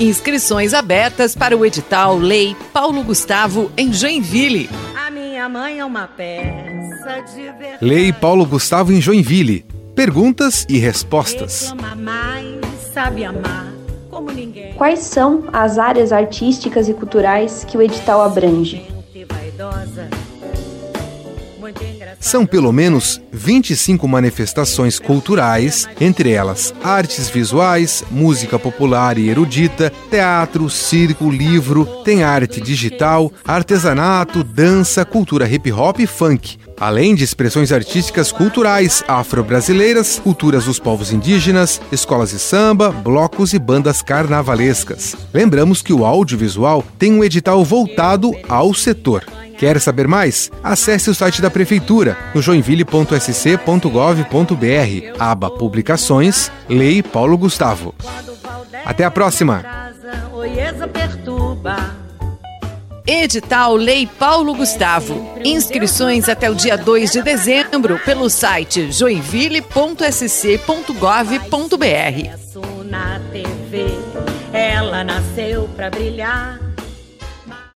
Inscrições abertas para o edital Lei Paulo Gustavo em Joinville. A minha mãe é uma peça de verdade. Lei Paulo Gustavo em Joinville. Perguntas e respostas. Reclama mais, sabe amar como ninguém. Quais são as áreas artísticas e culturais que o edital abrange? São pelo menos 25 manifestações culturais, entre elas artes visuais, música popular e erudita, teatro, circo, livro, tem arte digital, artesanato, dança, cultura hip hop e funk. Além de expressões artísticas culturais afro-brasileiras, culturas dos povos indígenas, escolas de samba, blocos e bandas carnavalescas. Lembramos que o audiovisual tem um edital voltado ao setor. Quer saber mais? Acesse o site da Prefeitura, no joinville.sc.gov.br, aba Publicações, Lei Paulo Gustavo. Até a próxima! Edital Lei Paulo Gustavo. Inscrições até o dia 2 de dezembro pelo site joinville.sc.gov.br. Ela nasceu pra brilhar.